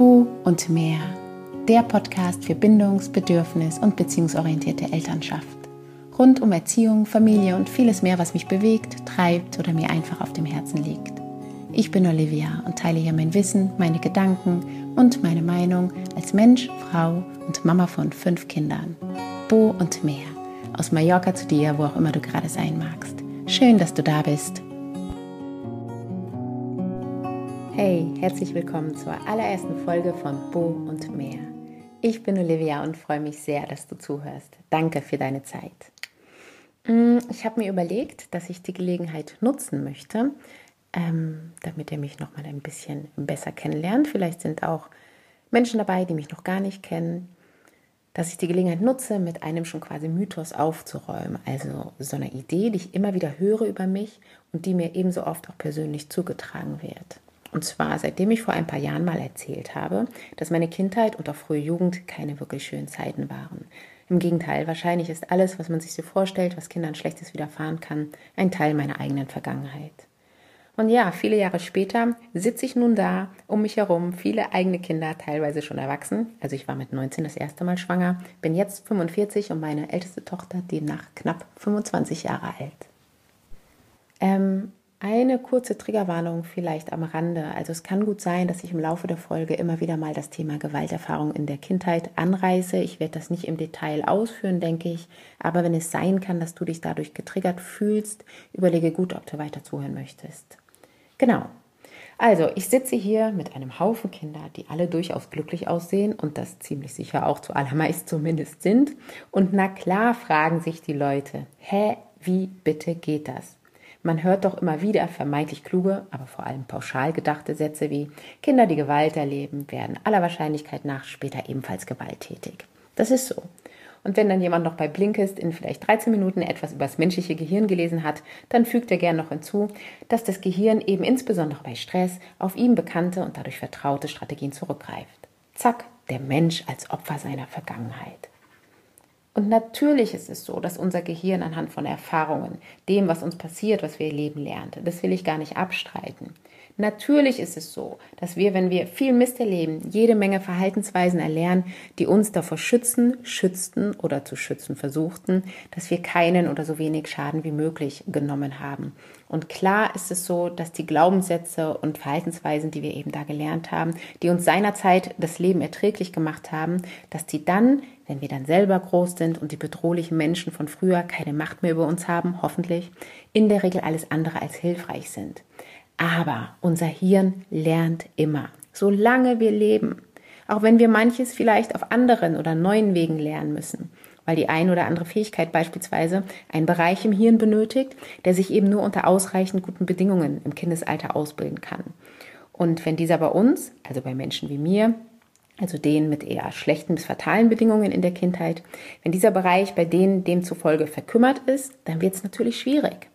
Bu und mehr. Der Podcast für bindungs-, bedürfnis- und beziehungsorientierte Elternschaft. Rund um Erziehung, Familie und vieles mehr, was mich bewegt, treibt oder mir einfach auf dem Herzen liegt. Ich bin Olivia und teile hier mein Wissen, meine Gedanken und meine Meinung als Mensch, Frau und Mama von fünf Kindern. Bu und mehr. Aus Mallorca zu dir, wo auch immer du gerade sein magst. Schön, dass du da bist. Hey, herzlich willkommen zur allerersten Folge von Bo und mehr. Ich bin Olivia und freue mich sehr, dass du zuhörst. Danke für deine Zeit. Mm, ich habe mir überlegt, dass ich die Gelegenheit nutzen möchte, ähm, damit ihr mich noch mal ein bisschen besser kennenlernt. Vielleicht sind auch Menschen dabei, die mich noch gar nicht kennen, dass ich die Gelegenheit nutze, mit einem schon quasi Mythos aufzuräumen. Also so eine Idee, die ich immer wieder höre über mich und die mir ebenso oft auch persönlich zugetragen wird. Und zwar seitdem ich vor ein paar Jahren mal erzählt habe, dass meine Kindheit und auch frühe Jugend keine wirklich schönen Zeiten waren. Im Gegenteil, wahrscheinlich ist alles, was man sich so vorstellt, was Kindern Schlechtes widerfahren kann, ein Teil meiner eigenen Vergangenheit. Und ja, viele Jahre später sitze ich nun da, um mich herum, viele eigene Kinder, teilweise schon erwachsen. Also ich war mit 19 das erste Mal schwanger, bin jetzt 45 und meine älteste Tochter demnach knapp 25 Jahre alt. Ähm, eine kurze Triggerwarnung vielleicht am Rande. Also es kann gut sein, dass ich im Laufe der Folge immer wieder mal das Thema Gewalterfahrung in der Kindheit anreiße. Ich werde das nicht im Detail ausführen, denke ich. Aber wenn es sein kann, dass du dich dadurch getriggert fühlst, überlege gut, ob du weiter zuhören möchtest. Genau. Also, ich sitze hier mit einem Haufen Kinder, die alle durchaus glücklich aussehen und das ziemlich sicher auch zu allermeist zumindest sind. Und na klar fragen sich die Leute, hä, wie bitte geht das? Man hört doch immer wieder vermeintlich kluge, aber vor allem pauschal gedachte Sätze wie Kinder, die Gewalt erleben, werden aller Wahrscheinlichkeit nach später ebenfalls gewalttätig. Das ist so. Und wenn dann jemand noch bei Blinkist in vielleicht 13 Minuten etwas über das menschliche Gehirn gelesen hat, dann fügt er gern noch hinzu, dass das Gehirn eben insbesondere bei Stress auf ihm bekannte und dadurch vertraute Strategien zurückgreift. Zack, der Mensch als Opfer seiner Vergangenheit. Und natürlich ist es so, dass unser Gehirn anhand von Erfahrungen, dem, was uns passiert, was wir erleben lernt, das will ich gar nicht abstreiten. Natürlich ist es so, dass wir, wenn wir viel Mist erleben, jede Menge Verhaltensweisen erlernen, die uns davor schützen, schützten oder zu schützen versuchten, dass wir keinen oder so wenig Schaden wie möglich genommen haben. Und klar ist es so, dass die Glaubenssätze und Verhaltensweisen, die wir eben da gelernt haben, die uns seinerzeit das Leben erträglich gemacht haben, dass die dann, wenn wir dann selber groß sind und die bedrohlichen Menschen von früher keine Macht mehr über uns haben, hoffentlich, in der Regel alles andere als hilfreich sind. Aber unser Hirn lernt immer, solange wir leben. Auch wenn wir manches vielleicht auf anderen oder neuen Wegen lernen müssen, weil die ein oder andere Fähigkeit beispielsweise einen Bereich im Hirn benötigt, der sich eben nur unter ausreichend guten Bedingungen im Kindesalter ausbilden kann. Und wenn dieser bei uns, also bei Menschen wie mir, also denen mit eher schlechten bis fatalen Bedingungen in der Kindheit, wenn dieser Bereich bei denen demzufolge verkümmert ist, dann wird es natürlich schwierig.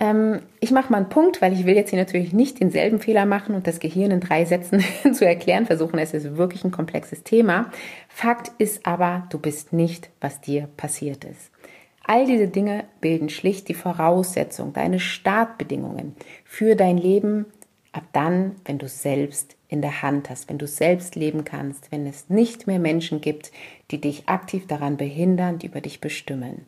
Ähm, ich mache mal einen Punkt, weil ich will jetzt hier natürlich nicht denselben Fehler machen und das Gehirn in drei Sätzen zu erklären versuchen. Es ist wirklich ein komplexes Thema. Fakt ist aber, du bist nicht, was dir passiert ist. All diese Dinge bilden schlicht die Voraussetzung, deine Startbedingungen für dein Leben ab dann, wenn du selbst in der Hand hast, wenn du selbst leben kannst, wenn es nicht mehr Menschen gibt, die dich aktiv daran behindern, die über dich bestimmen.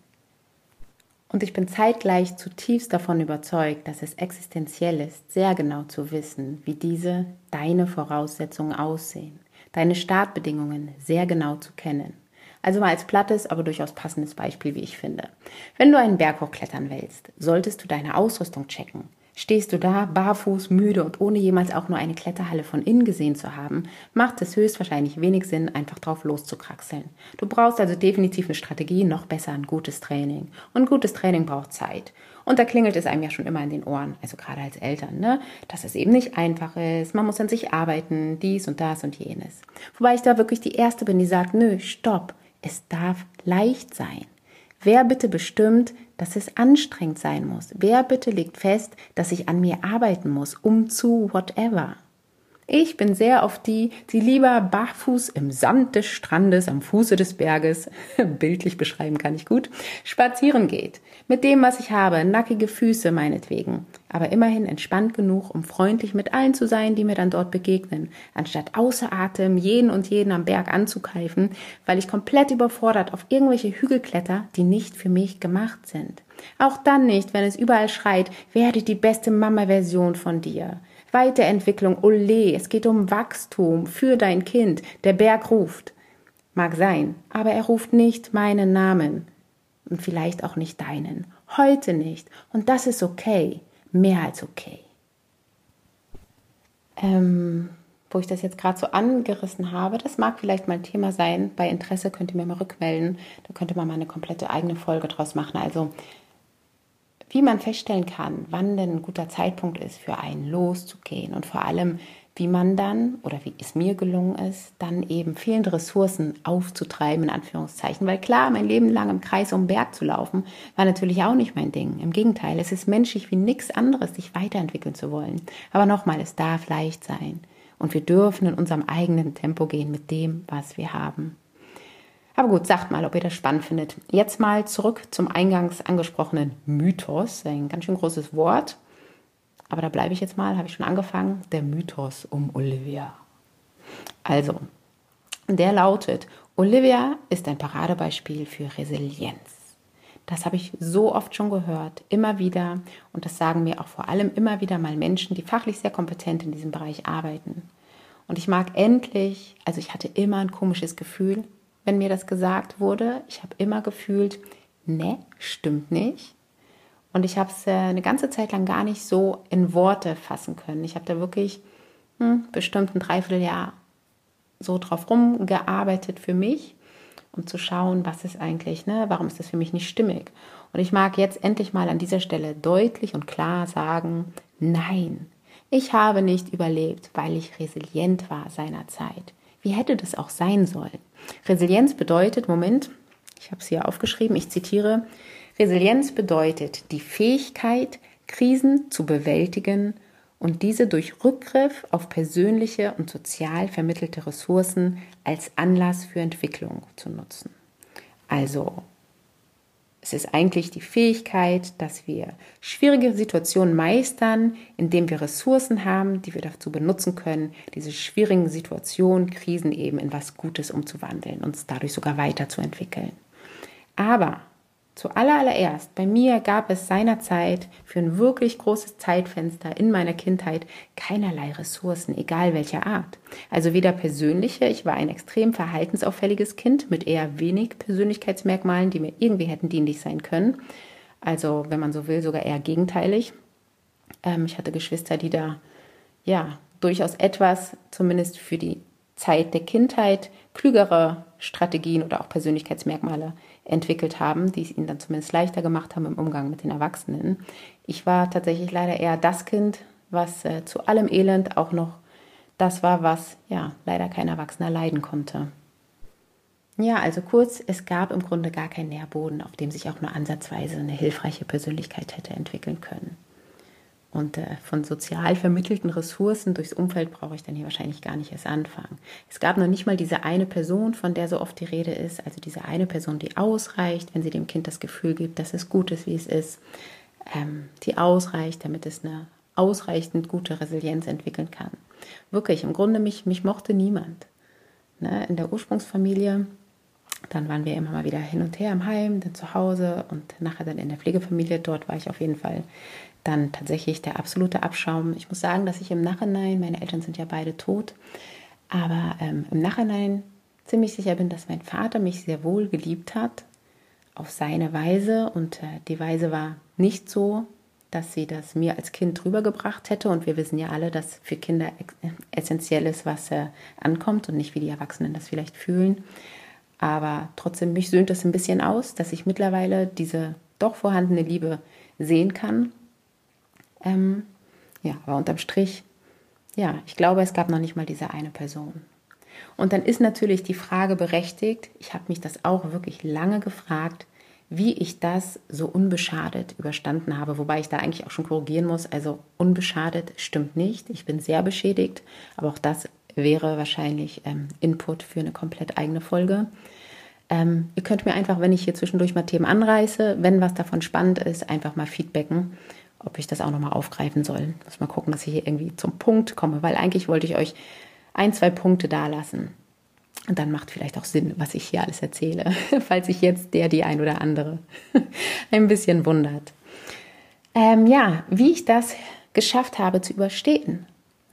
Und ich bin zeitgleich zutiefst davon überzeugt, dass es existenziell ist, sehr genau zu wissen, wie diese deine Voraussetzungen aussehen, deine Startbedingungen sehr genau zu kennen. Also mal als plattes, aber durchaus passendes Beispiel, wie ich finde. Wenn du einen Berg hochklettern willst, solltest du deine Ausrüstung checken. Stehst du da, barfuß, müde und ohne jemals auch nur eine Kletterhalle von innen gesehen zu haben, macht es höchstwahrscheinlich wenig Sinn, einfach drauf loszukraxeln. Du brauchst also definitiv eine Strategie, noch besser ein gutes Training. Und gutes Training braucht Zeit. Und da klingelt es einem ja schon immer in den Ohren, also gerade als Eltern, ne? dass es eben nicht einfach ist, man muss an sich arbeiten, dies und das und jenes. Wobei ich da wirklich die Erste bin, die sagt, nö, stopp, es darf leicht sein. Wer bitte bestimmt, dass es anstrengend sein muss? Wer bitte legt fest, dass ich an mir arbeiten muss, um zu whatever? Ich bin sehr auf die, die lieber barfuß im Sand des Strandes am Fuße des Berges, bildlich beschreiben kann ich gut, spazieren geht. Mit dem, was ich habe, nackige Füße meinetwegen, aber immerhin entspannt genug, um freundlich mit allen zu sein, die mir dann dort begegnen, anstatt außer Atem jeden und jeden am Berg anzukeifen, weil ich komplett überfordert auf irgendwelche Hügel kletter, die nicht für mich gemacht sind. Auch dann nicht, wenn es überall schreit, werde die beste Mama-Version von dir. Weiterentwicklung, ole, es geht um Wachstum für dein Kind. Der Berg ruft. Mag sein, aber er ruft nicht meinen Namen und vielleicht auch nicht deinen. Heute nicht. Und das ist okay. Mehr als okay. Ähm, wo ich das jetzt gerade so angerissen habe, das mag vielleicht mal ein Thema sein. Bei Interesse könnt ihr mir mal rückmelden. Da könnte man mal eine komplette eigene Folge draus machen. Also wie man feststellen kann, wann denn ein guter Zeitpunkt ist, für einen loszugehen und vor allem, wie man dann oder wie es mir gelungen ist, dann eben fehlende Ressourcen aufzutreiben, in Anführungszeichen. Weil klar, mein Leben lang im Kreis um den Berg zu laufen, war natürlich auch nicht mein Ding. Im Gegenteil, es ist menschlich wie nichts anderes, sich weiterentwickeln zu wollen. Aber nochmal, es darf leicht sein. Und wir dürfen in unserem eigenen Tempo gehen mit dem, was wir haben. Aber gut, sagt mal, ob ihr das spannend findet. Jetzt mal zurück zum eingangs angesprochenen Mythos. Ein ganz schön großes Wort. Aber da bleibe ich jetzt mal, habe ich schon angefangen. Der Mythos um Olivia. Also, der lautet, Olivia ist ein Paradebeispiel für Resilienz. Das habe ich so oft schon gehört, immer wieder. Und das sagen mir auch vor allem immer wieder mal Menschen, die fachlich sehr kompetent in diesem Bereich arbeiten. Und ich mag endlich, also ich hatte immer ein komisches Gefühl, wenn mir das gesagt wurde. Ich habe immer gefühlt, ne, stimmt nicht. Und ich habe es äh, eine ganze Zeit lang gar nicht so in Worte fassen können. Ich habe da wirklich hm, bestimmt ein Dreivierteljahr so drauf rumgearbeitet für mich, um zu schauen, was ist eigentlich, ne, warum ist das für mich nicht stimmig. Und ich mag jetzt endlich mal an dieser Stelle deutlich und klar sagen, nein, ich habe nicht überlebt, weil ich resilient war seinerzeit. Wie hätte das auch sein sollen? Resilienz bedeutet, Moment, ich habe es hier aufgeschrieben, ich zitiere, Resilienz bedeutet die Fähigkeit, Krisen zu bewältigen und diese durch Rückgriff auf persönliche und sozial vermittelte Ressourcen als Anlass für Entwicklung zu nutzen. Also es ist eigentlich die Fähigkeit, dass wir schwierige Situationen meistern, indem wir Ressourcen haben, die wir dazu benutzen können, diese schwierigen Situationen, Krisen eben in was Gutes umzuwandeln, uns dadurch sogar weiterzuentwickeln. Aber Zuallererst, bei mir gab es seinerzeit für ein wirklich großes Zeitfenster in meiner Kindheit keinerlei Ressourcen, egal welcher Art. Also weder persönliche, ich war ein extrem verhaltensauffälliges Kind mit eher wenig Persönlichkeitsmerkmalen, die mir irgendwie hätten dienlich sein können. Also, wenn man so will, sogar eher gegenteilig. Ähm, ich hatte Geschwister, die da, ja, durchaus etwas, zumindest für die Zeit der Kindheit, klügere Strategien oder auch Persönlichkeitsmerkmale entwickelt haben, die es ihnen dann zumindest leichter gemacht haben im Umgang mit den Erwachsenen. Ich war tatsächlich leider eher das Kind, was äh, zu allem Elend auch noch das war, was ja leider kein Erwachsener leiden konnte. Ja, also kurz, es gab im Grunde gar keinen Nährboden, auf dem sich auch nur ansatzweise eine hilfreiche Persönlichkeit hätte entwickeln können. Und äh, von sozial vermittelten Ressourcen durchs Umfeld brauche ich dann hier wahrscheinlich gar nicht erst anfangen. Es gab noch nicht mal diese eine Person, von der so oft die Rede ist, also diese eine Person, die ausreicht, wenn sie dem Kind das Gefühl gibt, dass es gut ist, wie es ist, ähm, die ausreicht, damit es eine ausreichend gute Resilienz entwickeln kann. Wirklich, im Grunde mich, mich mochte niemand. Ne? In der Ursprungsfamilie, dann waren wir immer mal wieder hin und her im Heim, dann zu Hause und nachher dann in der Pflegefamilie. Dort war ich auf jeden Fall dann tatsächlich der absolute Abschaum. Ich muss sagen, dass ich im Nachhinein, meine Eltern sind ja beide tot, aber ähm, im Nachhinein ziemlich sicher bin, dass mein Vater mich sehr wohl geliebt hat, auf seine Weise. Und äh, die Weise war nicht so, dass sie das mir als Kind rübergebracht hätte. Und wir wissen ja alle, dass für Kinder essentiell ist, was äh, ankommt und nicht wie die Erwachsenen das vielleicht fühlen. Aber trotzdem, mich söhnt es ein bisschen aus, dass ich mittlerweile diese doch vorhandene Liebe sehen kann ähm, ja, aber unterm Strich, ja, ich glaube, es gab noch nicht mal diese eine Person. Und dann ist natürlich die Frage berechtigt, ich habe mich das auch wirklich lange gefragt, wie ich das so unbeschadet überstanden habe, wobei ich da eigentlich auch schon korrigieren muss. Also unbeschadet stimmt nicht. Ich bin sehr beschädigt, aber auch das wäre wahrscheinlich ähm, Input für eine komplett eigene Folge. Ähm, ihr könnt mir einfach, wenn ich hier zwischendurch mal Themen anreiße, wenn was davon spannend ist, einfach mal feedbacken, ob ich das auch nochmal aufgreifen soll. Muss mal gucken, dass ich hier irgendwie zum Punkt komme, weil eigentlich wollte ich euch ein, zwei Punkte da lassen. Und dann macht vielleicht auch Sinn, was ich hier alles erzähle, falls sich jetzt der, die ein oder andere ein bisschen wundert. Ähm, ja, wie ich das geschafft habe zu überstehen.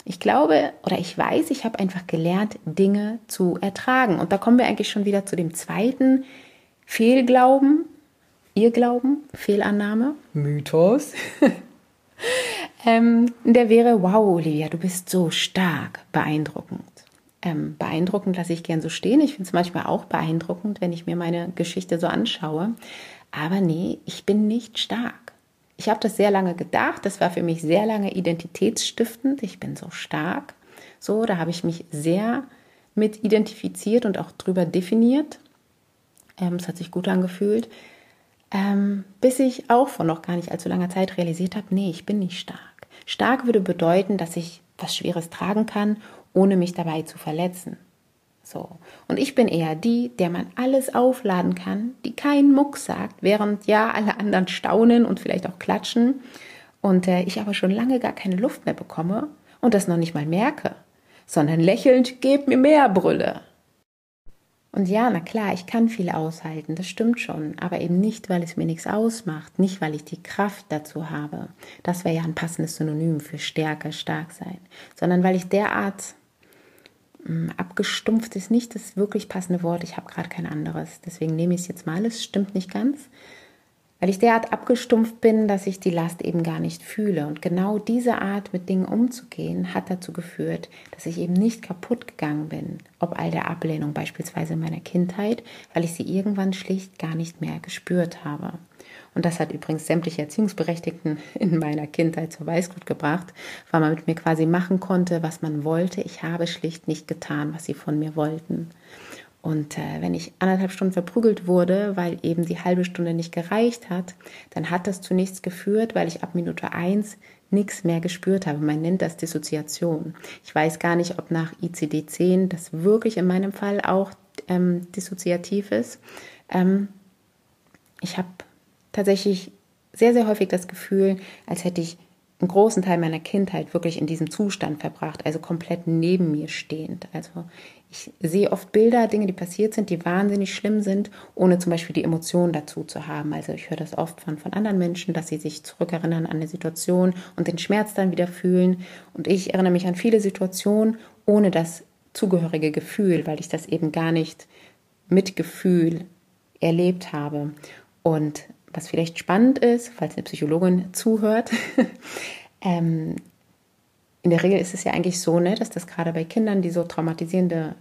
Ich glaube oder ich weiß, ich habe einfach gelernt, Dinge zu ertragen. Und da kommen wir eigentlich schon wieder zu dem zweiten Fehlglauben, Irrglauben, Fehlannahme, Mythos. ähm, der wäre, wow, Olivia, du bist so stark, beeindruckend. Ähm, beeindruckend lasse ich gern so stehen. Ich finde es manchmal auch beeindruckend, wenn ich mir meine Geschichte so anschaue. Aber nee, ich bin nicht stark. Ich habe das sehr lange gedacht. Das war für mich sehr lange identitätsstiftend. Ich bin so stark. So, da habe ich mich sehr mit identifiziert und auch drüber definiert. Ähm, es hat sich gut angefühlt. Ähm, bis ich auch vor noch gar nicht allzu langer Zeit realisiert habe, nee, ich bin nicht stark. Stark würde bedeuten, dass ich was Schweres tragen kann, ohne mich dabei zu verletzen. So. Und ich bin eher die, der man alles aufladen kann, die keinen Muck sagt, während ja alle anderen staunen und vielleicht auch klatschen und äh, ich aber schon lange gar keine Luft mehr bekomme und das noch nicht mal merke, sondern lächelnd, gebt mir mehr Brülle. Und ja, na klar, ich kann viel aushalten, das stimmt schon, aber eben nicht, weil es mir nichts ausmacht, nicht, weil ich die Kraft dazu habe. Das wäre ja ein passendes Synonym für Stärke, stark sein, sondern weil ich derart abgestumpft ist nicht das wirklich passende Wort. Ich habe gerade kein anderes. Deswegen nehme ich es jetzt mal. Es stimmt nicht ganz. Weil ich derart abgestumpft bin, dass ich die Last eben gar nicht fühle. Und genau diese Art, mit Dingen umzugehen, hat dazu geführt, dass ich eben nicht kaputt gegangen bin, ob all der Ablehnung beispielsweise in meiner Kindheit, weil ich sie irgendwann schlicht gar nicht mehr gespürt habe. Und das hat übrigens sämtliche Erziehungsberechtigten in meiner Kindheit zur Weißglut gebracht, weil man mit mir quasi machen konnte, was man wollte. Ich habe schlicht nicht getan, was sie von mir wollten. Und äh, wenn ich anderthalb Stunden verprügelt wurde, weil eben die halbe Stunde nicht gereicht hat, dann hat das zu nichts geführt, weil ich ab Minute eins nichts mehr gespürt habe. Man nennt das Dissoziation. Ich weiß gar nicht, ob nach ICD-10 das wirklich in meinem Fall auch ähm, dissoziativ ist. Ähm, ich habe tatsächlich sehr, sehr häufig das Gefühl, als hätte ich einen großen Teil meiner Kindheit wirklich in diesem Zustand verbracht, also komplett neben mir stehend. Also ich sehe oft Bilder, Dinge, die passiert sind, die wahnsinnig schlimm sind, ohne zum Beispiel die Emotionen dazu zu haben. Also ich höre das oft von, von anderen Menschen, dass sie sich zurückerinnern an eine Situation und den Schmerz dann wieder fühlen. Und ich erinnere mich an viele Situationen ohne das zugehörige Gefühl, weil ich das eben gar nicht mit Gefühl erlebt habe. Und was vielleicht spannend ist, falls eine Psychologin zuhört, ähm, in der Regel ist es ja eigentlich so, ne, dass das gerade bei Kindern, die so traumatisierende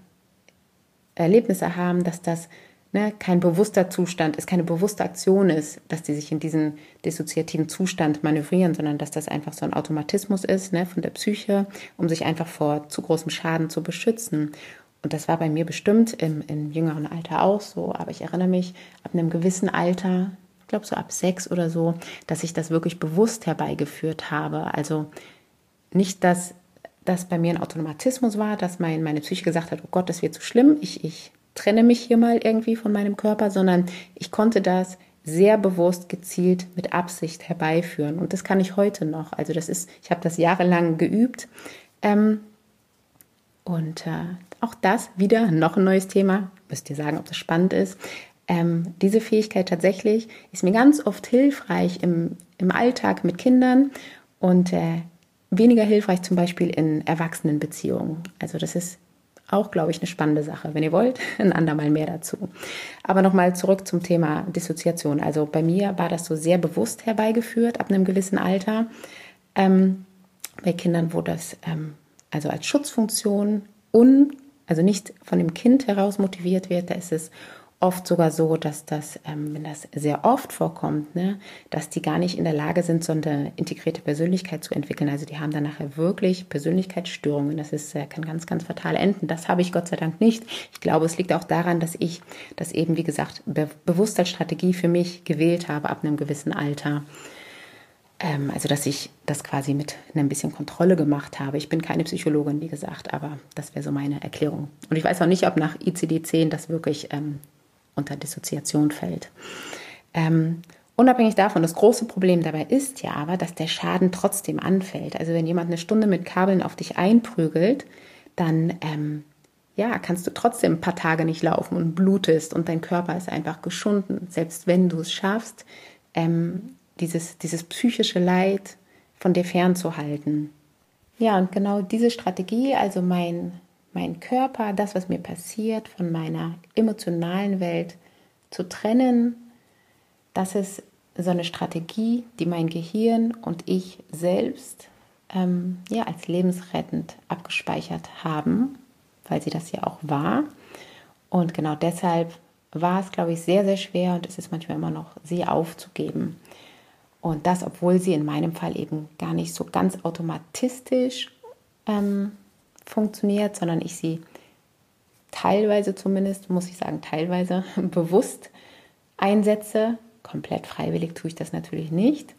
Erlebnisse haben, dass das ne, kein bewusster Zustand ist, keine bewusste Aktion ist, dass die sich in diesen dissoziativen Zustand manövrieren, sondern dass das einfach so ein Automatismus ist ne, von der Psyche, um sich einfach vor zu großem Schaden zu beschützen. Und das war bei mir bestimmt im, im jüngeren Alter auch so, aber ich erinnere mich, ab einem gewissen Alter, glaube so ab sechs oder so, dass ich das wirklich bewusst herbeigeführt habe. Also nicht, dass das bei mir ein Automatismus war, dass mein, meine Psyche gesagt hat, oh Gott, das wird zu schlimm, ich, ich trenne mich hier mal irgendwie von meinem Körper, sondern ich konnte das sehr bewusst, gezielt, mit Absicht herbeiführen. Und das kann ich heute noch. Also das ist, ich habe das jahrelang geübt. Ähm, und äh, auch das wieder noch ein neues Thema. Müsst ihr sagen, ob das spannend ist ähm, diese Fähigkeit tatsächlich ist mir ganz oft hilfreich im, im Alltag mit Kindern und äh, weniger hilfreich zum Beispiel in Erwachsenenbeziehungen. Also das ist auch, glaube ich, eine spannende Sache. Wenn ihr wollt, ein andermal mehr dazu. Aber nochmal zurück zum Thema Dissoziation. Also bei mir war das so sehr bewusst herbeigeführt ab einem gewissen Alter. Ähm, bei Kindern, wo das ähm, also als Schutzfunktion un, also nicht von dem Kind heraus motiviert wird, da ist es oft sogar so, dass das, ähm, wenn das sehr oft vorkommt, ne, dass die gar nicht in der Lage sind, so eine integrierte Persönlichkeit zu entwickeln. Also die haben dann nachher wirklich Persönlichkeitsstörungen. Das ist, äh, kann ganz, ganz fatal enden. Das habe ich Gott sei Dank nicht. Ich glaube, es liegt auch daran, dass ich das eben, wie gesagt, be bewusst als Strategie für mich gewählt habe ab einem gewissen Alter. Ähm, also dass ich das quasi mit ein bisschen Kontrolle gemacht habe. Ich bin keine Psychologin, wie gesagt, aber das wäre so meine Erklärung. Und ich weiß auch nicht, ob nach ICD-10 das wirklich ähm, unter Dissoziation fällt. Ähm, unabhängig davon, das große Problem dabei ist ja aber, dass der Schaden trotzdem anfällt. Also wenn jemand eine Stunde mit Kabeln auf dich einprügelt, dann ähm, ja, kannst du trotzdem ein paar Tage nicht laufen und blutest und dein Körper ist einfach geschunden. Selbst wenn du es schaffst, ähm, dieses, dieses psychische Leid von dir fernzuhalten. Ja, und genau diese Strategie, also mein mein Körper, das, was mir passiert, von meiner emotionalen Welt zu trennen, das ist so eine Strategie, die mein Gehirn und ich selbst ähm, ja, als lebensrettend abgespeichert haben, weil sie das ja auch war. Und genau deshalb war es, glaube ich, sehr, sehr schwer und es ist manchmal immer noch, sie aufzugeben. Und das, obwohl sie in meinem Fall eben gar nicht so ganz automatistisch ähm, funktioniert, sondern ich sie teilweise zumindest, muss ich sagen, teilweise bewusst einsetze. Komplett freiwillig tue ich das natürlich nicht.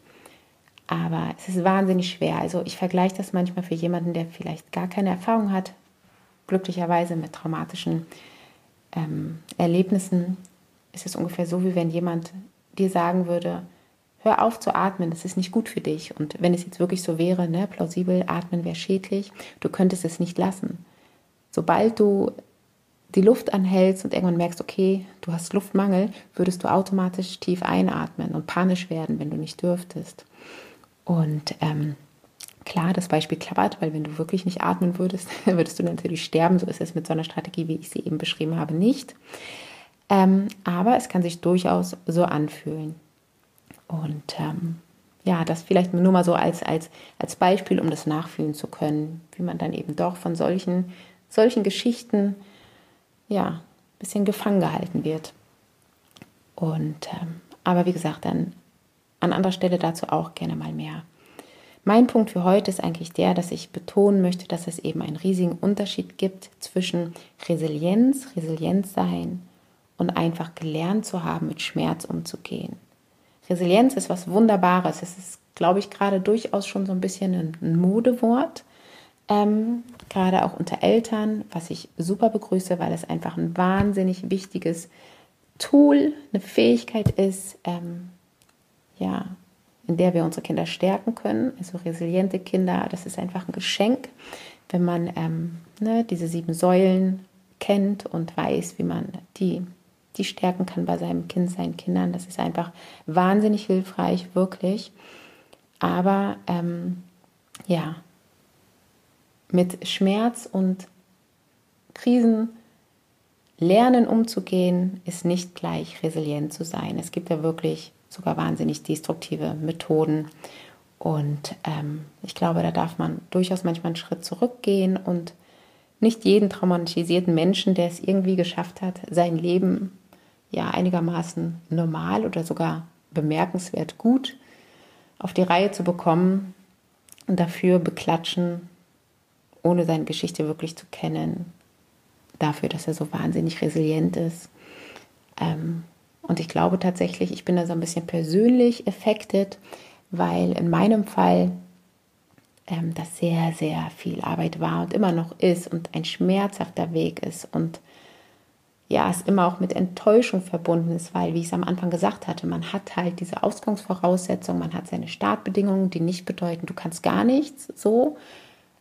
Aber es ist wahnsinnig schwer. Also ich vergleiche das manchmal für jemanden, der vielleicht gar keine Erfahrung hat, glücklicherweise mit traumatischen ähm, Erlebnissen, ist es ungefähr so, wie wenn jemand dir sagen würde, hör auf zu atmen, das ist nicht gut für dich. Und wenn es jetzt wirklich so wäre, ne, plausibel, atmen wäre schädlich, du könntest es nicht lassen. Sobald du die Luft anhältst und irgendwann merkst, okay, du hast Luftmangel, würdest du automatisch tief einatmen und panisch werden, wenn du nicht dürftest. Und ähm, klar, das Beispiel klappert, weil wenn du wirklich nicht atmen würdest, würdest du natürlich sterben. So ist es mit so einer Strategie, wie ich sie eben beschrieben habe, nicht. Ähm, aber es kann sich durchaus so anfühlen. Und ähm, ja, das vielleicht nur mal so als, als, als Beispiel, um das nachfühlen zu können, wie man dann eben doch von solchen, solchen Geschichten ja, ein bisschen gefangen gehalten wird. Und ähm, aber wie gesagt, dann an anderer Stelle dazu auch gerne mal mehr. Mein Punkt für heute ist eigentlich der, dass ich betonen möchte, dass es eben einen riesigen Unterschied gibt zwischen Resilienz, Resilienz sein und einfach gelernt zu haben, mit Schmerz umzugehen. Resilienz ist was Wunderbares. Es ist, glaube ich, gerade durchaus schon so ein bisschen ein, Modewort. Ähm, gerade auch unter Eltern, was ich super begrüße, weil es einfach ein wahnsinnig wichtiges Tool, eine Fähigkeit ist, ähm, ja, in der wir unsere Kinder stärken können. Also resiliente Kinder, das ist einfach ein Geschenk, wenn man ähm, ne, diese sieben Säulen kennt und weiß, wie man die die stärken kann bei seinem Kind, seinen Kindern. Das ist einfach wahnsinnig hilfreich, wirklich. Aber ähm, ja, mit Schmerz und Krisen lernen umzugehen, ist nicht gleich resilient zu sein. Es gibt ja wirklich sogar wahnsinnig destruktive Methoden. Und ähm, ich glaube, da darf man durchaus manchmal einen Schritt zurückgehen und nicht jeden traumatisierten Menschen, der es irgendwie geschafft hat, sein Leben ja einigermaßen normal oder sogar bemerkenswert gut auf die Reihe zu bekommen und dafür beklatschen, ohne seine Geschichte wirklich zu kennen, dafür, dass er so wahnsinnig resilient ist. Ähm, und ich glaube tatsächlich, ich bin da so ein bisschen persönlich affected, weil in meinem Fall ähm, das sehr, sehr viel Arbeit war und immer noch ist und ein schmerzhafter Weg ist und ja, es immer auch mit Enttäuschung verbunden ist, weil, wie ich es am Anfang gesagt hatte, man hat halt diese Ausgangsvoraussetzungen, man hat seine Startbedingungen, die nicht bedeuten, du kannst gar nichts so,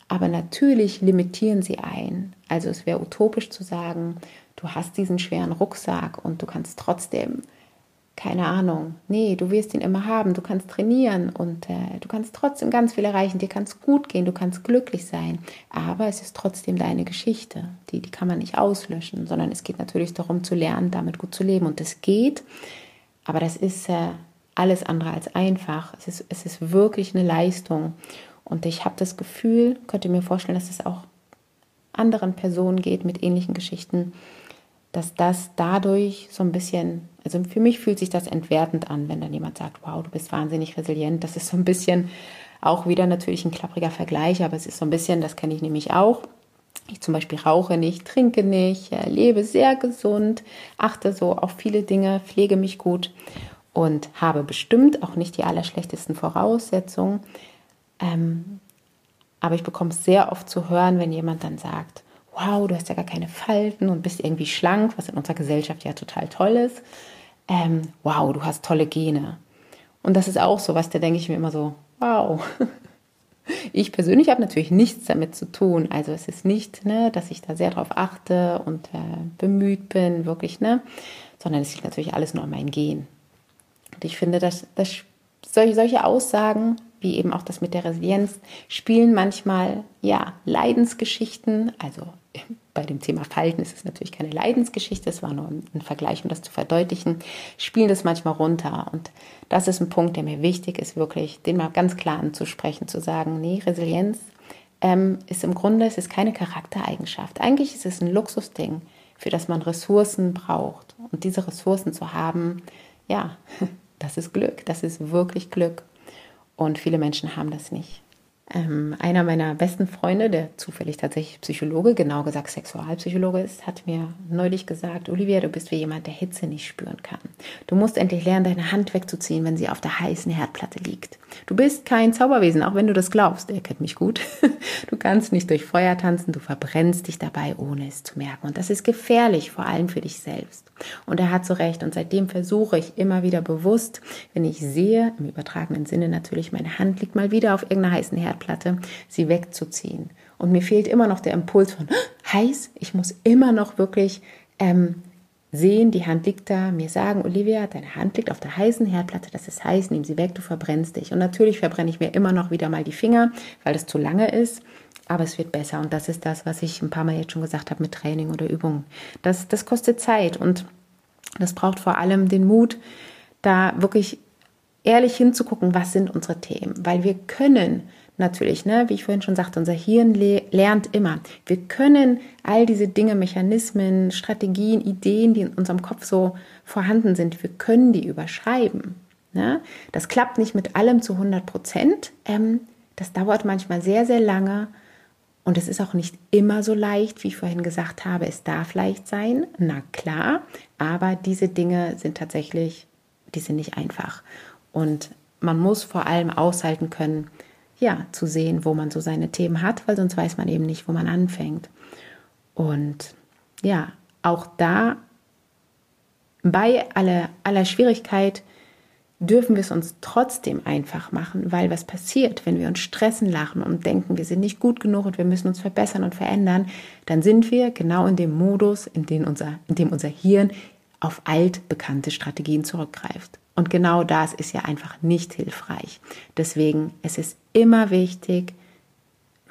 aber natürlich limitieren sie ein. Also es wäre utopisch zu sagen, du hast diesen schweren Rucksack und du kannst trotzdem keine Ahnung, nee, du wirst ihn immer haben, du kannst trainieren und äh, du kannst trotzdem ganz viel erreichen, dir kann es gut gehen, du kannst glücklich sein, aber es ist trotzdem deine Geschichte, die, die kann man nicht auslöschen, sondern es geht natürlich darum zu lernen, damit gut zu leben. Und das geht, aber das ist äh, alles andere als einfach, es ist, es ist wirklich eine Leistung. Und ich habe das Gefühl, könnt ihr mir vorstellen, dass es auch anderen Personen geht mit ähnlichen Geschichten, dass das dadurch so ein bisschen, also für mich fühlt sich das entwertend an, wenn dann jemand sagt, wow, du bist wahnsinnig resilient. Das ist so ein bisschen auch wieder natürlich ein klappriger Vergleich, aber es ist so ein bisschen, das kenne ich nämlich auch. Ich zum Beispiel rauche nicht, trinke nicht, lebe sehr gesund, achte so auf viele Dinge, pflege mich gut und habe bestimmt auch nicht die allerschlechtesten Voraussetzungen. Ähm, aber ich bekomme es sehr oft zu hören, wenn jemand dann sagt, wow, du hast ja gar keine Falten und bist irgendwie schlank, was in unserer Gesellschaft ja total toll ist. Ähm, wow, du hast tolle Gene. Und das ist auch so was, da denke ich mir immer so, wow. Ich persönlich habe natürlich nichts damit zu tun. Also es ist nicht, ne, dass ich da sehr drauf achte und äh, bemüht bin, wirklich, ne, sondern es liegt natürlich alles nur an meinen Gen. Und ich finde, dass, dass solche, solche Aussagen wie eben auch das mit der Resilienz, spielen manchmal ja Leidensgeschichten. Also bei dem Thema Falten ist es natürlich keine Leidensgeschichte, es war nur ein Vergleich, um das zu verdeutlichen, spielen das manchmal runter. Und das ist ein Punkt, der mir wichtig ist, wirklich den mal ganz klar anzusprechen, zu sagen, nee, Resilienz ähm, ist im Grunde, es ist keine Charaktereigenschaft. Eigentlich ist es ein Luxusding, für das man Ressourcen braucht. Und diese Ressourcen zu haben, ja, das ist Glück, das ist wirklich Glück. Und viele Menschen haben das nicht. Ähm, einer meiner besten Freunde, der zufällig tatsächlich Psychologe, genau gesagt Sexualpsychologe ist, hat mir neulich gesagt, Olivia, du bist wie jemand, der Hitze nicht spüren kann. Du musst endlich lernen, deine Hand wegzuziehen, wenn sie auf der heißen Herdplatte liegt. Du bist kein Zauberwesen, auch wenn du das glaubst. Er kennt mich gut. Du kannst nicht durch Feuer tanzen, du verbrennst dich dabei, ohne es zu merken. Und das ist gefährlich, vor allem für dich selbst. Und er hat so recht. Und seitdem versuche ich immer wieder bewusst, wenn ich sehe, im übertragenen Sinne natürlich, meine Hand liegt mal wieder auf irgendeiner heißen Herdplatte, sie wegzuziehen. Und mir fehlt immer noch der Impuls von heiß. Ich muss immer noch wirklich ähm, sehen, die Hand liegt da, mir sagen, Olivia, deine Hand liegt auf der heißen Herdplatte, das ist heiß, nimm sie weg, du verbrennst dich. Und natürlich verbrenne ich mir immer noch wieder mal die Finger, weil es zu lange ist aber es wird besser. Und das ist das, was ich ein paar Mal jetzt schon gesagt habe mit Training oder Übungen. Das, das kostet Zeit und das braucht vor allem den Mut, da wirklich ehrlich hinzugucken, was sind unsere Themen. Weil wir können natürlich, ne, wie ich vorhin schon sagte, unser Hirn le lernt immer. Wir können all diese Dinge, Mechanismen, Strategien, Ideen, die in unserem Kopf so vorhanden sind, wir können die überschreiben. Ne? Das klappt nicht mit allem zu 100 Prozent. Ähm, das dauert manchmal sehr, sehr lange und es ist auch nicht immer so leicht, wie ich vorhin gesagt habe. Es darf leicht sein, na klar, aber diese Dinge sind tatsächlich, die sind nicht einfach. Und man muss vor allem aushalten können, ja, zu sehen, wo man so seine Themen hat, weil sonst weiß man eben nicht, wo man anfängt. Und ja, auch da bei aller, aller Schwierigkeit dürfen wir es uns trotzdem einfach machen, weil was passiert, wenn wir uns stressen, lachen und denken, wir sind nicht gut genug und wir müssen uns verbessern und verändern, dann sind wir genau in dem Modus, in dem unser, in dem unser Hirn auf altbekannte Strategien zurückgreift. Und genau das ist ja einfach nicht hilfreich. Deswegen es ist immer wichtig,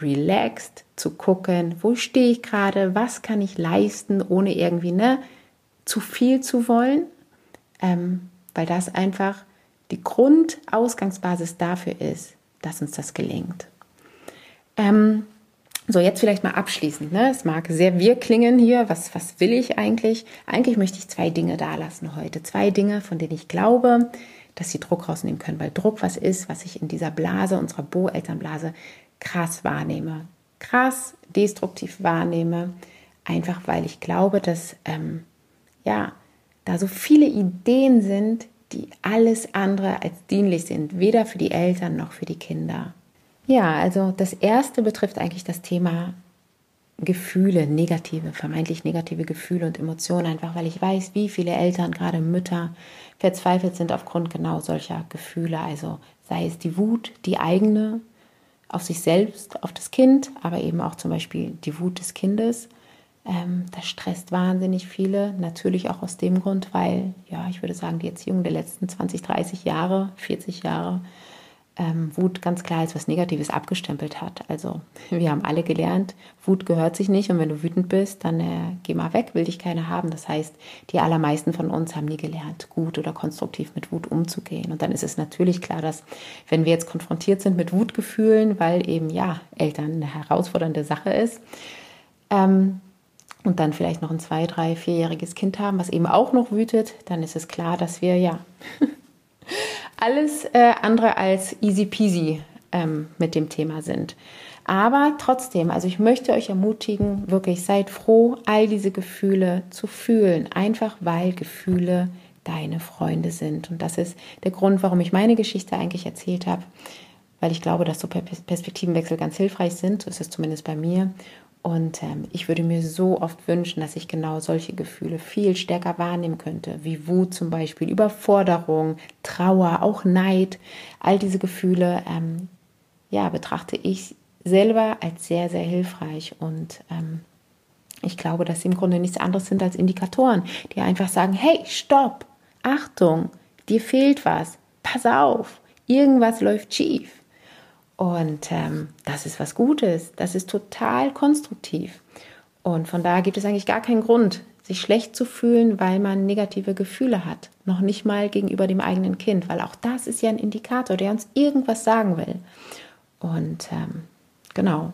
relaxed zu gucken, wo stehe ich gerade, was kann ich leisten, ohne irgendwie ne, zu viel zu wollen, ähm, weil das einfach die Grundausgangsbasis dafür ist, dass uns das gelingt. Ähm, so, jetzt vielleicht mal abschließend. Ne? Es mag sehr wir klingen hier. Was, was will ich eigentlich? Eigentlich möchte ich zwei Dinge da lassen heute. Zwei Dinge, von denen ich glaube, dass sie Druck rausnehmen können. Weil Druck was ist, was ich in dieser Blase, unserer Bo-Elternblase, krass wahrnehme. Krass destruktiv wahrnehme. Einfach weil ich glaube, dass ähm, ja, da so viele Ideen sind, die alles andere als dienlich sind, weder für die Eltern noch für die Kinder. Ja, also das erste betrifft eigentlich das Thema Gefühle, negative, vermeintlich negative Gefühle und Emotionen, einfach weil ich weiß, wie viele Eltern, gerade Mütter, verzweifelt sind aufgrund genau solcher Gefühle. Also sei es die Wut, die eigene auf sich selbst, auf das Kind, aber eben auch zum Beispiel die Wut des Kindes ähm, das stresst wahnsinnig viele, natürlich auch aus dem Grund, weil, ja, ich würde sagen, die Erziehung der letzten 20, 30 Jahre, 40 Jahre, ähm, Wut ganz klar als was Negatives abgestempelt hat. Also wir haben alle gelernt, Wut gehört sich nicht und wenn du wütend bist, dann äh, geh mal weg, will dich keiner haben. Das heißt, die allermeisten von uns haben nie gelernt, gut oder konstruktiv mit Wut umzugehen. Und dann ist es natürlich klar, dass wenn wir jetzt konfrontiert sind mit Wutgefühlen, weil eben ja Eltern eine herausfordernde Sache ist, ähm, und dann vielleicht noch ein zwei, drei, vierjähriges Kind haben, was eben auch noch wütet, dann ist es klar, dass wir ja alles äh, andere als easy peasy ähm, mit dem Thema sind. Aber trotzdem, also ich möchte euch ermutigen, wirklich seid froh, all diese Gefühle zu fühlen, einfach weil Gefühle deine Freunde sind. Und das ist der Grund, warum ich meine Geschichte eigentlich erzählt habe, weil ich glaube, dass so Perspektivenwechsel ganz hilfreich sind. So ist es zumindest bei mir. Und ähm, ich würde mir so oft wünschen, dass ich genau solche Gefühle viel stärker wahrnehmen könnte, wie Wut zum Beispiel, Überforderung, Trauer, auch Neid. All diese Gefühle, ähm, ja, betrachte ich selber als sehr, sehr hilfreich. Und ähm, ich glaube, dass sie im Grunde nichts anderes sind als Indikatoren, die einfach sagen, hey, stopp, Achtung, dir fehlt was, pass auf, irgendwas läuft schief. Und ähm, das ist was Gutes, das ist total konstruktiv. Und von daher gibt es eigentlich gar keinen Grund, sich schlecht zu fühlen, weil man negative Gefühle hat. Noch nicht mal gegenüber dem eigenen Kind, weil auch das ist ja ein Indikator, der uns irgendwas sagen will. Und ähm, genau,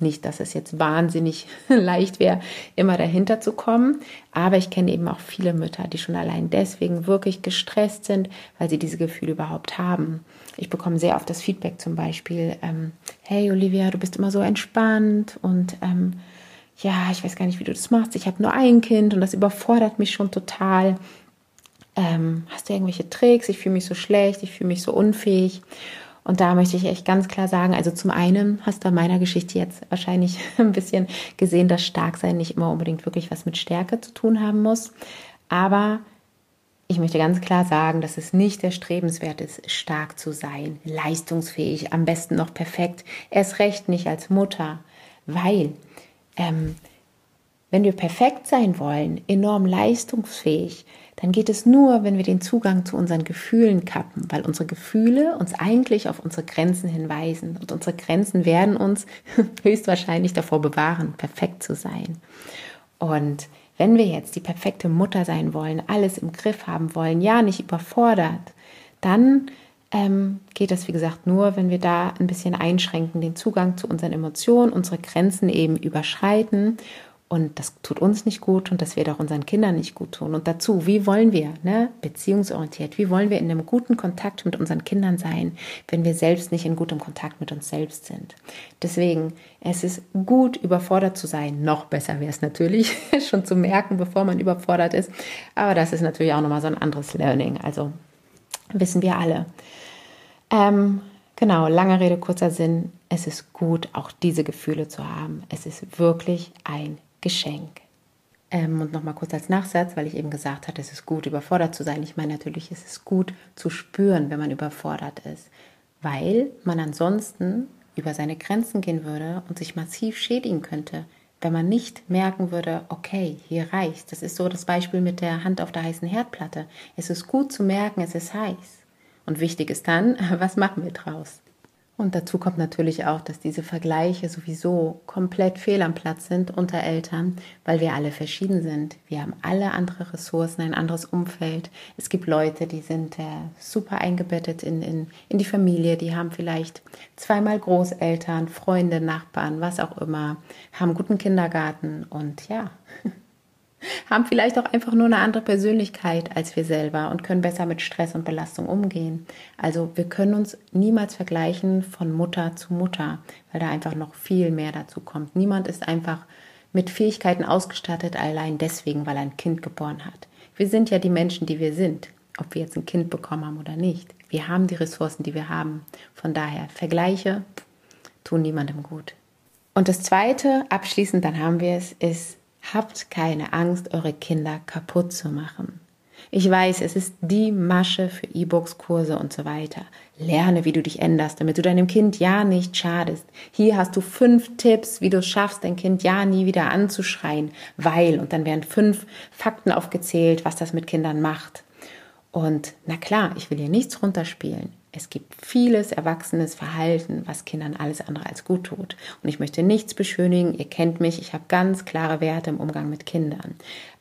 nicht, dass es jetzt wahnsinnig leicht wäre, immer dahinter zu kommen, aber ich kenne eben auch viele Mütter, die schon allein deswegen wirklich gestresst sind, weil sie diese Gefühle überhaupt haben. Ich bekomme sehr oft das Feedback zum Beispiel, ähm, hey Olivia, du bist immer so entspannt und ähm, ja, ich weiß gar nicht, wie du das machst. Ich habe nur ein Kind und das überfordert mich schon total. Ähm, hast du irgendwelche Tricks? Ich fühle mich so schlecht, ich fühle mich so unfähig. Und da möchte ich echt ganz klar sagen, also zum einen hast du an meiner Geschichte jetzt wahrscheinlich ein bisschen gesehen, dass Starksein nicht immer unbedingt wirklich was mit Stärke zu tun haben muss. Aber ich möchte ganz klar sagen, dass es nicht erstrebenswert ist, stark zu sein, leistungsfähig, am besten noch perfekt. Erst recht nicht als Mutter, weil ähm, wenn wir perfekt sein wollen, enorm leistungsfähig, dann geht es nur, wenn wir den Zugang zu unseren Gefühlen kappen, weil unsere Gefühle uns eigentlich auf unsere Grenzen hinweisen und unsere Grenzen werden uns höchstwahrscheinlich davor bewahren, perfekt zu sein. Und wenn wir jetzt die perfekte Mutter sein wollen, alles im Griff haben wollen, ja, nicht überfordert, dann ähm, geht das, wie gesagt, nur, wenn wir da ein bisschen einschränken, den Zugang zu unseren Emotionen, unsere Grenzen eben überschreiten und das tut uns nicht gut und das wird auch unseren Kindern nicht gut tun. Und dazu, wie wollen wir, ne, beziehungsorientiert, wie wollen wir in einem guten Kontakt mit unseren Kindern sein, wenn wir selbst nicht in gutem Kontakt mit uns selbst sind? Deswegen, es ist gut, überfordert zu sein. Noch besser wäre es natürlich, schon zu merken, bevor man überfordert ist. Aber das ist natürlich auch nochmal so ein anderes Learning. Also wissen wir alle. Ähm, Genau, lange Rede, kurzer Sinn. Es ist gut, auch diese Gefühle zu haben. Es ist wirklich ein Geschenk. Ähm, und nochmal kurz als Nachsatz, weil ich eben gesagt hatte, es ist gut, überfordert zu sein. Ich meine natürlich, es ist gut zu spüren, wenn man überfordert ist, weil man ansonsten über seine Grenzen gehen würde und sich massiv schädigen könnte, wenn man nicht merken würde, okay, hier reicht. Das ist so das Beispiel mit der Hand auf der heißen Herdplatte. Es ist gut zu merken, es ist heiß. Und wichtig ist dann, was machen wir draus? Und dazu kommt natürlich auch, dass diese Vergleiche sowieso komplett fehl am Platz sind unter Eltern, weil wir alle verschieden sind. Wir haben alle andere Ressourcen, ein anderes Umfeld. Es gibt Leute, die sind äh, super eingebettet in, in, in die Familie, die haben vielleicht zweimal Großeltern, Freunde, Nachbarn, was auch immer, haben guten Kindergarten und ja, haben vielleicht auch einfach nur eine andere Persönlichkeit als wir selber und können besser mit Stress und Belastung umgehen. Also wir können uns niemals vergleichen von Mutter zu Mutter, weil da einfach noch viel mehr dazu kommt. Niemand ist einfach mit Fähigkeiten ausgestattet, allein deswegen, weil er ein Kind geboren hat. Wir sind ja die Menschen, die wir sind, ob wir jetzt ein Kind bekommen haben oder nicht. Wir haben die Ressourcen, die wir haben. Von daher, Vergleiche tun niemandem gut. Und das Zweite, abschließend, dann haben wir es, ist Habt keine Angst, eure Kinder kaputt zu machen. Ich weiß, es ist die Masche für E-Books, Kurse und so weiter. Lerne, wie du dich änderst, damit du deinem Kind ja nicht schadest. Hier hast du fünf Tipps, wie du es schaffst, dein Kind ja nie wieder anzuschreien, weil, und dann werden fünf Fakten aufgezählt, was das mit Kindern macht. Und na klar, ich will hier nichts runterspielen. Es gibt vieles erwachsenes Verhalten, was Kindern alles andere als gut tut. Und ich möchte nichts beschönigen. Ihr kennt mich. Ich habe ganz klare Werte im Umgang mit Kindern.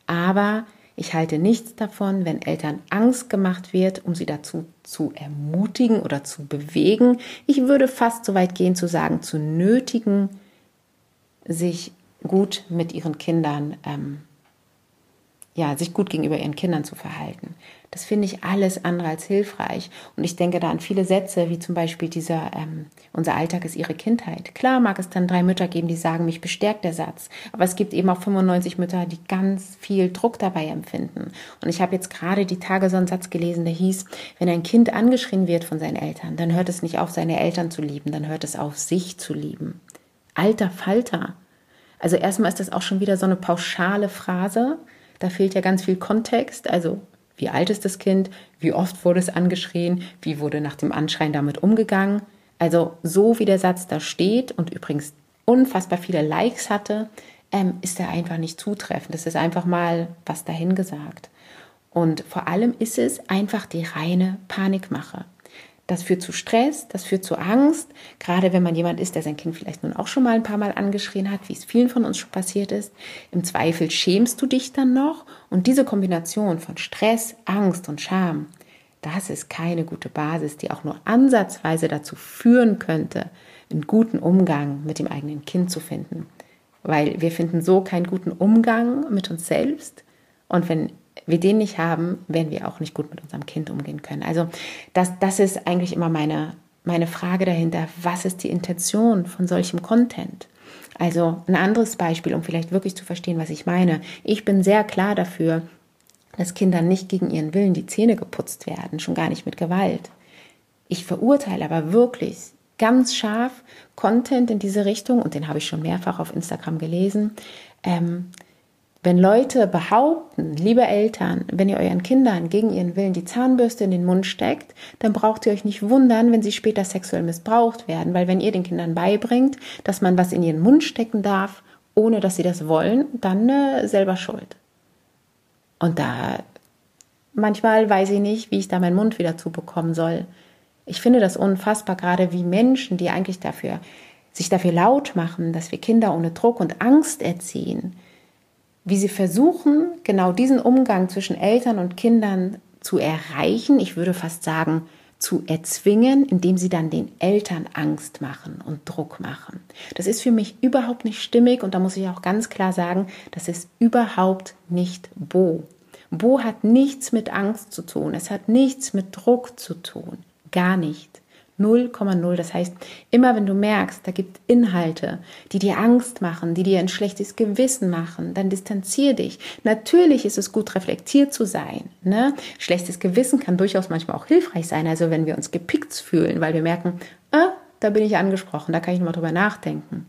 Aber ich halte nichts davon, wenn Eltern Angst gemacht wird, um sie dazu zu ermutigen oder zu bewegen. Ich würde fast so weit gehen zu sagen, zu nötigen, sich gut mit ihren Kindern ähm, ja, sich gut gegenüber ihren Kindern zu verhalten. Das finde ich alles andere als hilfreich. Und ich denke da an viele Sätze, wie zum Beispiel dieser, ähm, unser Alltag ist ihre Kindheit. Klar mag es dann drei Mütter geben, die sagen, mich bestärkt der Satz. Aber es gibt eben auch 95 Mütter, die ganz viel Druck dabei empfinden. Und ich habe jetzt gerade die Tage so einen Satz gelesen, der hieß, wenn ein Kind angeschrien wird von seinen Eltern, dann hört es nicht auf, seine Eltern zu lieben, dann hört es auf, sich zu lieben. Alter Falter. Also erstmal ist das auch schon wieder so eine pauschale Phrase, da fehlt ja ganz viel Kontext. Also wie alt ist das Kind? Wie oft wurde es angeschrien? Wie wurde nach dem Anschreien damit umgegangen? Also so wie der Satz da steht und übrigens unfassbar viele Likes hatte, ähm, ist er einfach nicht zutreffend. Das ist einfach mal was dahingesagt. Und vor allem ist es einfach die reine Panikmache. Das führt zu Stress, das führt zu Angst, gerade wenn man jemand ist, der sein Kind vielleicht nun auch schon mal ein paar Mal angeschrien hat, wie es vielen von uns schon passiert ist. Im Zweifel schämst du dich dann noch und diese Kombination von Stress, Angst und Scham, das ist keine gute Basis, die auch nur ansatzweise dazu führen könnte, einen guten Umgang mit dem eigenen Kind zu finden. Weil wir finden so keinen guten Umgang mit uns selbst. Und wenn wir den nicht haben, werden wir auch nicht gut mit unserem Kind umgehen können. Also das, das ist eigentlich immer meine, meine Frage dahinter. Was ist die Intention von solchem Content? Also ein anderes Beispiel, um vielleicht wirklich zu verstehen, was ich meine. Ich bin sehr klar dafür, dass Kindern nicht gegen ihren Willen die Zähne geputzt werden, schon gar nicht mit Gewalt. Ich verurteile aber wirklich ganz scharf Content in diese Richtung, und den habe ich schon mehrfach auf Instagram gelesen, ähm, wenn Leute behaupten, liebe Eltern, wenn ihr euren Kindern gegen ihren Willen die Zahnbürste in den Mund steckt, dann braucht ihr euch nicht wundern, wenn sie später sexuell missbraucht werden, weil wenn ihr den Kindern beibringt, dass man was in ihren Mund stecken darf, ohne dass sie das wollen, dann äh, selber schuld. Und da manchmal weiß ich nicht, wie ich da meinen Mund wieder zubekommen soll. Ich finde das unfassbar, gerade wie Menschen, die eigentlich dafür sich dafür laut machen, dass wir Kinder ohne Druck und Angst erziehen, wie sie versuchen, genau diesen Umgang zwischen Eltern und Kindern zu erreichen, ich würde fast sagen, zu erzwingen, indem sie dann den Eltern Angst machen und Druck machen. Das ist für mich überhaupt nicht stimmig und da muss ich auch ganz klar sagen, das ist überhaupt nicht Bo. Bo hat nichts mit Angst zu tun, es hat nichts mit Druck zu tun, gar nicht. 0,0. Das heißt, immer wenn du merkst, da gibt Inhalte, die dir Angst machen, die dir ein schlechtes Gewissen machen, dann distanzier dich. Natürlich ist es gut, reflektiert zu sein. Ne? Schlechtes Gewissen kann durchaus manchmal auch hilfreich sein. Also wenn wir uns gepickt fühlen, weil wir merken, ah, da bin ich angesprochen, da kann ich nochmal drüber nachdenken.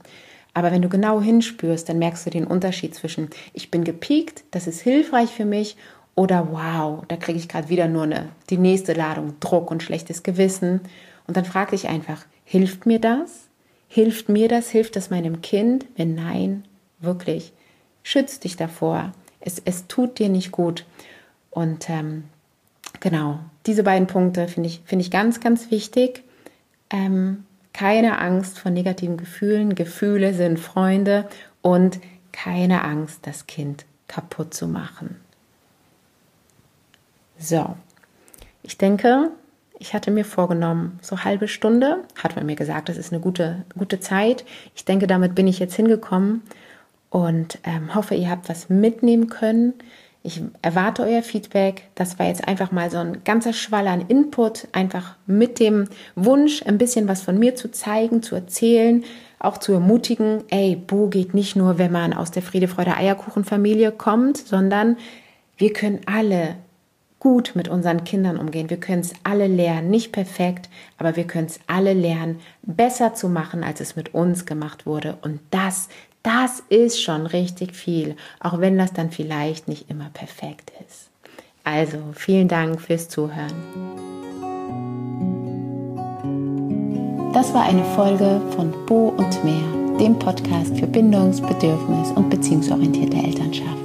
Aber wenn du genau hinspürst, dann merkst du den Unterschied zwischen, ich bin gepiekt, das ist hilfreich für mich oder wow, da kriege ich gerade wieder nur eine, die nächste Ladung Druck und schlechtes Gewissen. Und dann frag dich einfach, hilft mir das? Hilft mir das? Hilft das meinem Kind? Wenn nein, wirklich, schütz dich davor. Es, es tut dir nicht gut. Und ähm, genau, diese beiden Punkte finde ich, find ich ganz, ganz wichtig. Ähm, keine Angst vor negativen Gefühlen. Gefühle sind Freunde und keine Angst, das Kind kaputt zu machen. So, ich denke, ich hatte mir vorgenommen, so halbe Stunde, hat man mir gesagt, das ist eine gute, gute Zeit. Ich denke, damit bin ich jetzt hingekommen und ähm, hoffe, ihr habt was mitnehmen können. Ich erwarte euer Feedback. Das war jetzt einfach mal so ein ganzer Schwall an Input, einfach mit dem Wunsch, ein bisschen was von mir zu zeigen, zu erzählen, auch zu ermutigen. Ey, Bo geht nicht nur, wenn man aus der Friede, Freude, Eierkuchenfamilie kommt, sondern wir können alle gut mit unseren Kindern umgehen. Wir können es alle lernen, nicht perfekt, aber wir können es alle lernen, besser zu machen, als es mit uns gemacht wurde. Und das, das ist schon richtig viel, auch wenn das dann vielleicht nicht immer perfekt ist. Also, vielen Dank fürs Zuhören. Das war eine Folge von Bo und Mehr, dem Podcast für bindungs-, bedürfnis- und beziehungsorientierte Elternschaft.